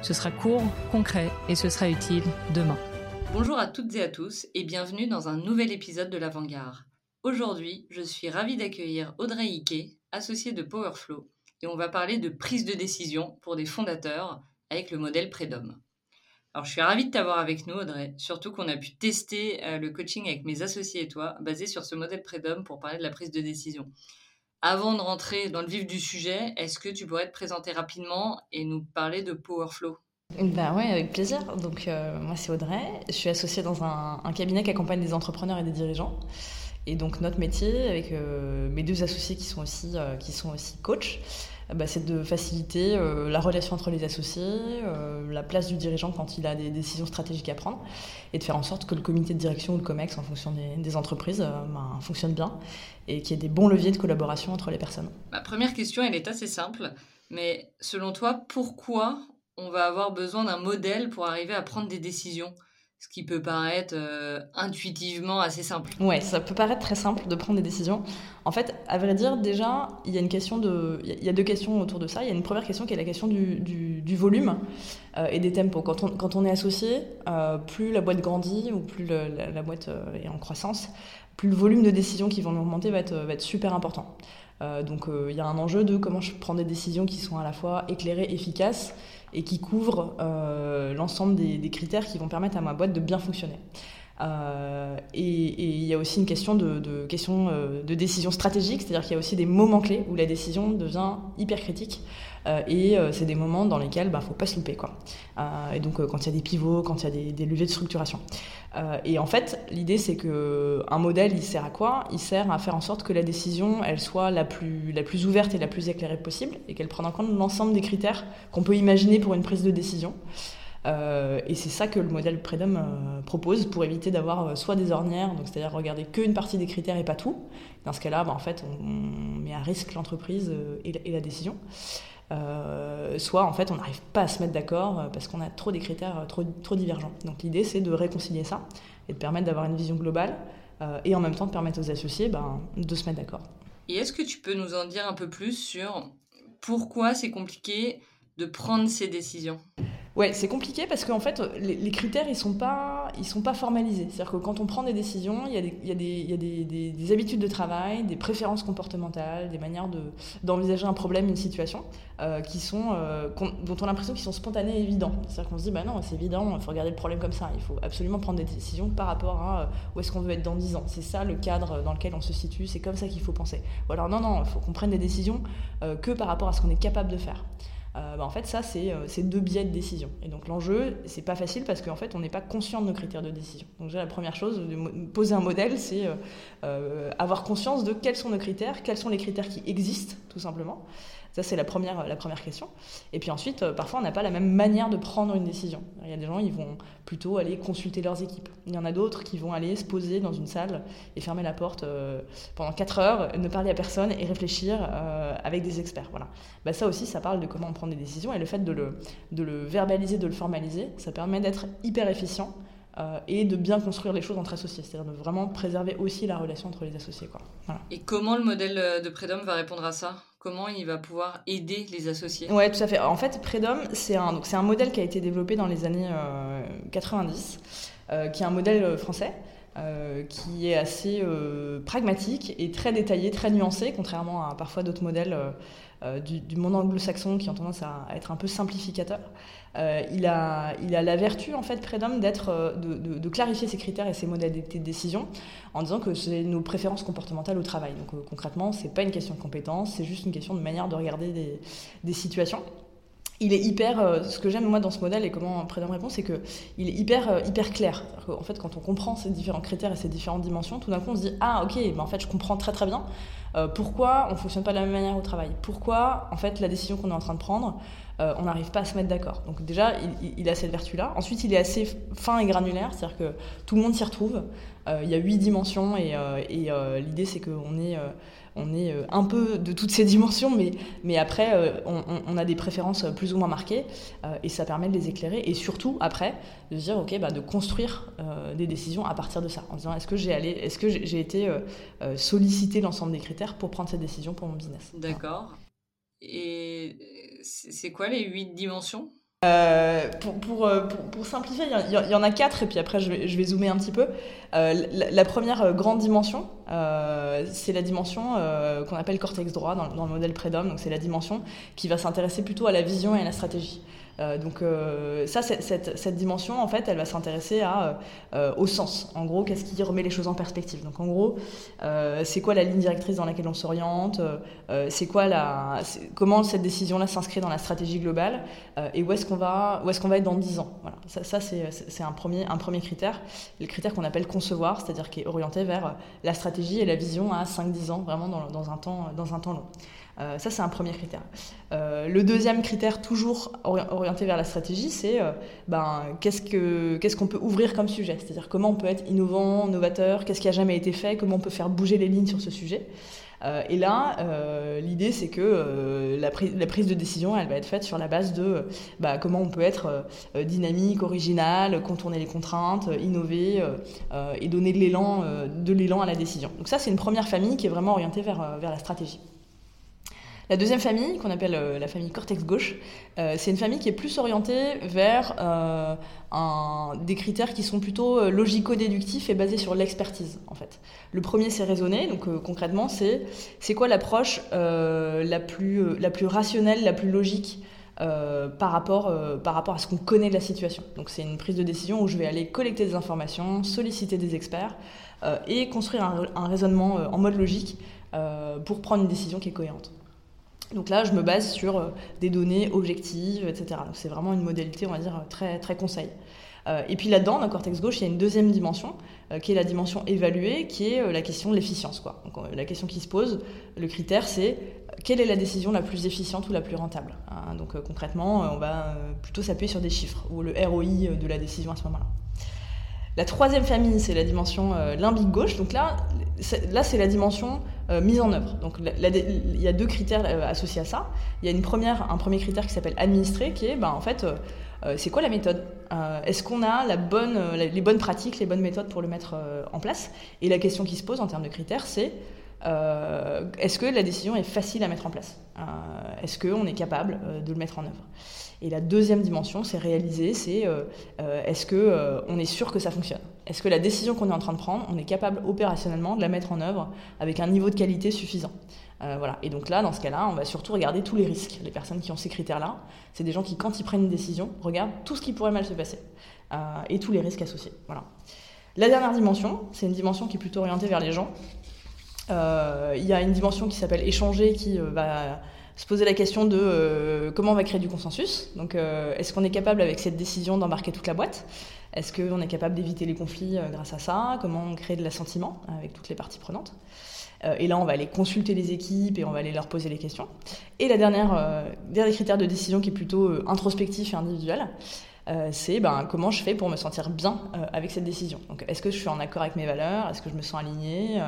Ce sera court, concret et ce sera utile demain. Bonjour à toutes et à tous et bienvenue dans un nouvel épisode de l'Avant-Garde. Aujourd'hui, je suis ravie d'accueillir Audrey Ike, associée de Powerflow, et on va parler de prise de décision pour des fondateurs avec le modèle Prédom. Alors, je suis ravie de t'avoir avec nous, Audrey, surtout qu'on a pu tester euh, le coaching avec mes associés et toi, basé sur ce modèle Prédom pour parler de la prise de décision. Avant de rentrer dans le vif du sujet, est-ce que tu pourrais te présenter rapidement et nous parler de Powerflow? Bah ouais, avec plaisir. Donc euh, moi c'est Audrey, je suis associée dans un, un, cabinet qui accompagne des entrepreneurs et des dirigeants. Et donc notre métier, avec euh, mes deux associés qui sont aussi, euh, qui sont aussi coachs, bah, c'est de faciliter euh, la relation entre les associés, la place du dirigeant quand il a des décisions stratégiques à prendre, et de faire en sorte que le comité de direction ou le COMEX, en fonction des, entreprises, bah, fonctionne bien et qu'il y ait des bons leviers de collaboration entre les personnes. Ma première question, elle est assez simple, mais selon toi, pourquoi on va avoir besoin d'un modèle pour arriver à prendre des décisions? Ce qui peut paraître euh, intuitivement assez simple. Ouais, ça peut paraître très simple de prendre des décisions. En fait, à vrai dire, déjà, il y a une question de, il y a deux questions autour de ça. Il y a une première question qui est la question du, volume euh, et des tempos. Quand on, est associé, euh, plus la boîte grandit ou plus la, boîte est en croissance, plus le volume de décisions qui vont augmenter va être, va être super important. donc, il y a un enjeu de comment je prends des décisions qui sont à la fois éclairées, efficaces et qui couvre euh, l'ensemble des, des, critères qui vont permettre à ma boîte de bien fonctionner. Euh, et il y a aussi une question de, de, euh, de décision stratégique, c'est-à-dire qu'il y a aussi des moments clés où la décision devient hyper critique. Euh, et c'est des moments dans lesquels il bah, ne faut pas se louper. Quoi. Et donc quand il y a des pivots, quand il y a des, des leviers de structuration. et en fait, l'idée c'est que un modèle, il sert à quoi? Il sert à faire en sorte que la décision, elle soit la plus, la plus ouverte et la plus éclairée possible, et qu'elle prenne en compte l'ensemble des critères qu'on peut imaginer pour une prise de décision. Euh, et c'est ça que le modèle Predom euh, propose pour éviter d'avoir euh, soit des ornières, c'est-à-dire regarder qu'une partie des critères et pas tout. Dans ce cas-là, bah, en fait, on, met à risque l'entreprise et, la décision. soit en fait, on n'arrive pas à se mettre d'accord parce qu'on a trop des critères trop, divergents. Donc l'idée, c'est de réconcilier ça et de permettre d'avoir une vision globale et en même temps de permettre aux associés bah, de se mettre d'accord. Et est-ce que tu peux nous en dire un peu plus sur pourquoi c'est compliqué de prendre ces décisions? Ouais, c'est compliqué parce qu'en fait, les, critères, ils sont pas, sont pas formalisés. C'est-à-dire que quand on prend des décisions, il y a des, il y a des, il y a des, des, des habitudes de travail, des préférences comportementales, des manières de, d'envisager un problème, une situation, euh, qui sont, euh, dont on a l'impression qu'ils sont spontanées et évidents. C'est-à-dire qu'on se dit, bah non, c'est évident, il faut regarder le problème comme ça. Il faut absolument prendre des décisions par rapport à euh, où est-ce qu'on veut être dans 10 ans. C'est ça le cadre dans lequel on se situe, c'est comme ça qu'il faut penser. Ou alors, non, non, il faut qu'on prenne des décisions que par rapport à ce qu'on est capable de faire. Euh, bah en fait, ça, c'est euh, deux biais de décision. Et donc, l'enjeu, c'est pas facile parce qu'en fait, on n'est pas conscient de nos critères de décision. Donc, déjà, la première chose, de poser un modèle, c'est euh, avoir conscience de quels sont nos critères, quels sont les critères qui existent, tout simplement. Ça, c'est la première, la première question. Et puis ensuite, euh, parfois, on n'a pas la même manière de prendre une décision. Il y a des gens, ils vont plutôt aller consulter leurs équipes. Il y en a d'autres qui vont aller se poser dans une salle et fermer la porte euh, pendant 4 heures, ne parler à personne et réfléchir euh, avec des experts. Voilà. Bah, ça aussi, ça parle de comment on prend des décisions. Et le fait de le, de le verbaliser, de le formaliser, ça permet d'être hyper efficient et de bien construire les choses entre associés, c'est-à-dire de vraiment préserver aussi la relation entre les associés. Quoi. Et comment le modèle de Prédom va répondre à ça? Comment il va pouvoir aider les associés Ouais, tout à fait. En fait, Prédom, c'est un, modèle qui a été développé dans les années euh, 90, euh, qui est un modèle français. Euh, qui est assez euh, pragmatique et très détaillé, très nuancé, contrairement à parfois d'autres modèles euh, du, monde anglo-saxon qui ont tendance à, être un peu simplificateurs. Euh, il, a, la vertu, en fait, Prédom, d'être, de, clarifier ses critères et ses modalités de décision en disant que c'est nos préférences comportementales au travail. Donc concrètement, c'est pas une question de compétence, c'est juste une question de manière de regarder des situations il est hyper euh, ce que j'aime moi dans ce modèle et comment Prédom répond c'est que il est hyper euh, hyper clair. En fait quand on comprend ces différents critères et ces différentes dimensions tout d'un coup on se dit ah ok ben en fait je comprends très très bien pourquoi on ne fonctionne pas de la même manière au travail? Pourquoi, en fait, la décision qu'on est en train de prendre, on n'arrive pas à se mettre d'accord? Donc déjà, il, a cette vertu-là. Ensuite, il est assez fin et granulaire, c'est-à-dire que tout le monde s'y retrouve. il y a huit dimensions et, l'idée, c'est qu'on est on est euh, un peu de toutes ces dimensions, mais, mais après, euh, on, a des préférences plus ou moins marquées, euh, et ça permet de les éclairer, et surtout, après, de se dire, OK, bah, de construire des décisions à partir de ça, en disant, est-ce que j'ai j'ai été sollicité l'ensemble des critères? Pour prendre cette décision pour mon business D'accord. Et c'est quoi les huit dimensions? Euh, pour, pour, euh, pour, pour, simplifier, il y, en a quatre, et puis après je vais, je vais zoomer un petit peu. Euh, la, première grande dimension, euh, c'est la dimension qu'on appelle cortex droit dans, dans le modèle Predom, donc c'est la dimension qui va s'intéresser plutôt à la vision et à la stratégie. Euh, donc euh, ça, cette, dimension, en fait, elle va s'intéresser euh, au sens. En gros, qu'est-ce qui remet les choses en perspective Donc en gros, c'est quoi la ligne directrice dans laquelle on s'oriente C'est quoi la, comment cette décision-là s'inscrit dans la stratégie globale Et où est-ce qu'on va, est-ce va être dans 10 ans Voilà. Ça, c'est un premier, un premier critère, le critère qu'on appelle concevoir, c'est-à-dire qui est orienté vers la stratégie et la vision à 5-10 ans, vraiment dans, un temps, dans un temps long. Euh, ça, c'est un premier critère. Euh, le deuxième critère, toujours orienté vers la stratégie, c'est euh, ben, qu'est-ce qu'on peut ouvrir comme sujet? C'est-à-dire comment on peut être innovant, novateur, qu'est-ce qui a jamais été fait, comment on peut faire bouger les lignes sur ce sujet? et là, l'idée, c'est que la, prise de décision, elle va être faite sur la base de bah, comment on peut être dynamique, original, contourner les contraintes, innover et donner de l'élan à la décision. Donc ça, c'est une première famille qui est vraiment orientée vers, vers la stratégie. La deuxième famille, qu'on appelle euh, la famille cortex gauche, euh, c'est une famille qui est plus orientée vers euh, des critères qui sont plutôt logico-déductifs et basés sur l'expertise, en fait. Le premier, c'est raisonner. Donc concrètement, c'est quoi l'approche la plus rationnelle, la plus logique par, rapport, à ce qu'on connaît de la situation. Donc c'est une prise de décision où je vais aller collecter des informations, solliciter des experts et construire un raisonnement en mode logique pour prendre une décision qui est cohérente. Donc là, je me base sur euh, des données objectives, etc. c'est vraiment une modalité, on va dire, très, très conseil. Euh, et puis là-dedans, dans le cortex gauche, il y a une deuxième dimension, euh, qui est la dimension évaluée, qui est la question de l'efficience. Quoi. la question qui se pose, le critère, c'est quelle est la décision la plus efficiente ou la plus rentable hein. Donc concrètement, on va plutôt s'appuyer sur des chiffres, ou le ROI de la décision à ce moment-là. La troisième famille, c'est la dimension limbique gauche. Donc là, c'est la dimension euh, mise en œuvre. Donc il y a deux critères euh, associés à ça. Il y a un premier critère qui s'appelle administrer, qui est ben, en fait euh, c'est quoi la méthode? Est-ce qu'on a les bonnes pratiques, les bonnes méthodes pour le mettre en place? Et la question qui se pose en termes de critères, c'est est-ce que la décision est facile à mettre en place Est-ce qu'on est capable de le mettre en œuvre et la deuxième dimension, c'est réaliser, c'est euh, euh, est-ce que euh, on est sûr que ça fonctionne Est-ce que la décision qu'on est en train de prendre, on est capable opérationnellement de la mettre en œuvre avec un niveau de qualité suffisant voilà. Et donc là, dans ce cas-là, on va surtout regarder tous les risques. Les personnes qui ont ces critères-là, c'est des gens qui, quand ils prennent une décision, regardent tout ce qui pourrait mal se passer et tous les risques associés. Voilà. La dernière dimension, c'est une dimension qui est plutôt orientée vers les gens. Il y a une dimension qui s'appelle échanger, qui va se poser la question de euh, comment on va créer du consensus. Donc, euh, est-ce qu'on est capable avec cette décision d'embarquer toute la boîte? Est-ce qu'on est capable d'éviter les conflits euh, grâce à ça? Comment on crée de l'assentiment avec toutes les parties prenantes? Et là, on va aller consulter les équipes et on va aller leur poser les questions. Et la dernière, dernier critère de décision qui est plutôt introspectif et individuel, euh, c'est ben, comment je fais pour me sentir bien euh, avec cette décision. Donc, est-ce que je suis en accord avec mes valeurs? Est-ce que je me sens aligné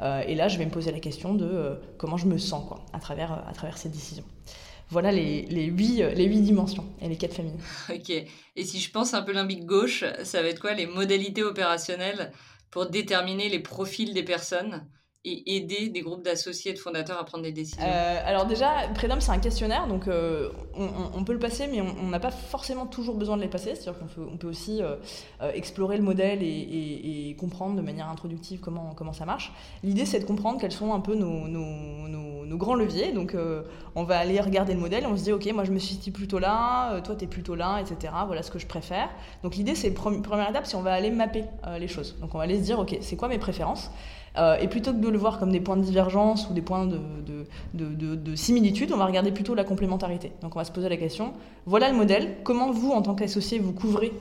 euh, Et là, je vais me poser la question de comment je me sens quoi, à, travers, à travers cette décision. Voilà les, les, huit, les huit dimensions et les quatre familles. Ok. Et si je pense un peu limbique gauche, ça va être quoi les modalités opérationnelles pour déterminer les profils des personnes? Et aider des groupes d'associés et de fondateurs à prendre des décisions euh, Alors déjà, Prédom, c'est un questionnaire, donc euh, on, peut le passer, mais on n'a pas forcément toujours besoin de les passer. C'est-à-dire qu'on on peut aussi euh, explorer le modèle et, comprendre de manière introductive comment, comment ça marche. L'idée, c'est de comprendre quels sont un peu nos, grands leviers. Donc on va aller regarder le modèle on se dit, OK, moi je me situe plutôt là, toi tu es plutôt là, etc. Voilà ce que je préfère. Donc l'idée, c'est, première étape, c'est on va aller mapper les choses. Donc on va aller se dire, OK, c'est quoi mes préférences? Euh, et plutôt que de le voir comme des points de divergence ou des points de, de, de, similitude, on va regarder plutôt la complémentarité. Donc on va se poser la question, voilà le modèle, comment vous, en tant qu'associé, vous couvrez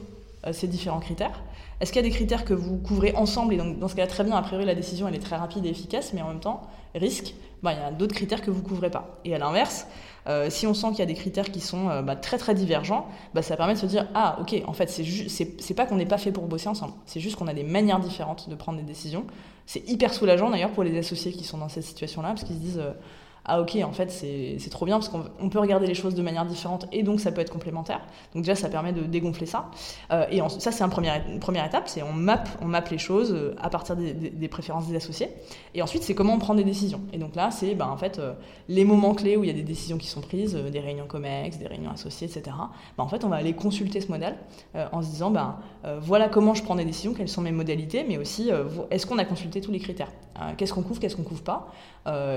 ces différents critères Est-ce qu'il y a des critères que vous couvrez ensemble? Et donc, dans ce cas-là, très bien, a priori, la décision, elle est très rapide et efficace, mais en même temps, risque, bah, il y a d'autres critères que vous couvrez pas. Et à l'inverse, euh, si on sent qu'il y a des critères qui sont euh, bah, très très divergents, bah, ça permet de se dire ah ok en fait c'est pas qu'on n'est pas fait pour bosser ensemble, c'est juste qu'on a des manières différentes de prendre des décisions. C'est hyper soulageant d'ailleurs pour les associés qui sont dans cette situation-là parce qu'ils se disent euh, ah ok en fait c'est trop bien parce qu'on peut regarder les choses de manière différente et donc ça peut être complémentaire. Donc déjà ça permet de dégonfler ça. Euh, et ça c'est un une première étape c'est on map on map les choses euh, à partir des, préférences des associés. Et ensuite c'est comment on prend des décisions. Et donc là c'est ben, en fait euh, les moments clés où il y a des décisions qui sont prises des réunions comex des réunions associées etc ben, en fait on va aller consulter ce modèle en se disant ben voilà comment je prends des décisions quelles sont mes modalités mais aussi est-ce qu'on a consulté tous les critères qu'est-ce qu'on couvre qu'est-ce qu'on couvre pas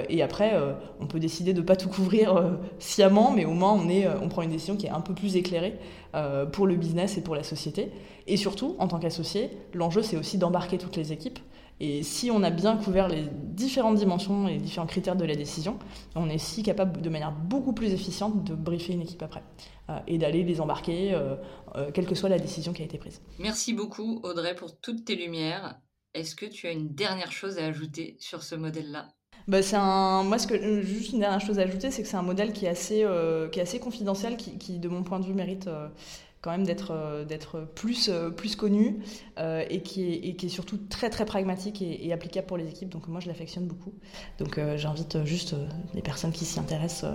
et après on peut décider de ne pas tout couvrir euh, sciemment, mais au moins on, est, euh, on prend une décision qui est un peu plus éclairée euh, pour le business et pour la société. Et surtout, en tant qu'associé, l'enjeu c'est aussi d'embarquer toutes les équipes. Et si on a bien couvert les différentes dimensions et les différents critères de la décision, on est si capable de manière beaucoup plus efficiente de briefer une équipe après et d'aller les embarquer, quelle que soit la décision qui a été prise. Merci beaucoup Audrey pour toutes tes lumières. Est-ce que tu as une dernière chose à ajouter sur ce modèle-là? Bah, c'est un... Moi, ce que... juste une dernière chose à ajouter, c'est que c'est un modèle qui est assez, euh, qui est assez confidentiel, qui, qui, de mon point de vue, mérite euh, quand même d'être euh, d'être plus, plus connu et, qui est, et qui est surtout très, très pragmatique et, applicable pour les équipes. Donc, moi, je l'affectionne beaucoup. Donc, j'invite juste les personnes qui s'y intéressent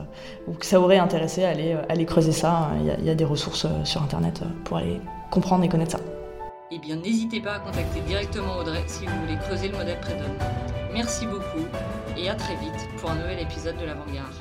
ou que ça aurait intéressé à aller, aller creuser ça. Il y a des ressources sur Internet pour aller comprendre et connaître ça. Eh bien, n'hésitez pas à contacter directement Audrey si vous voulez creuser le modèle Prédom. Merci beaucoup et à très vite pour un nouvel épisode de l'Avant-Garde.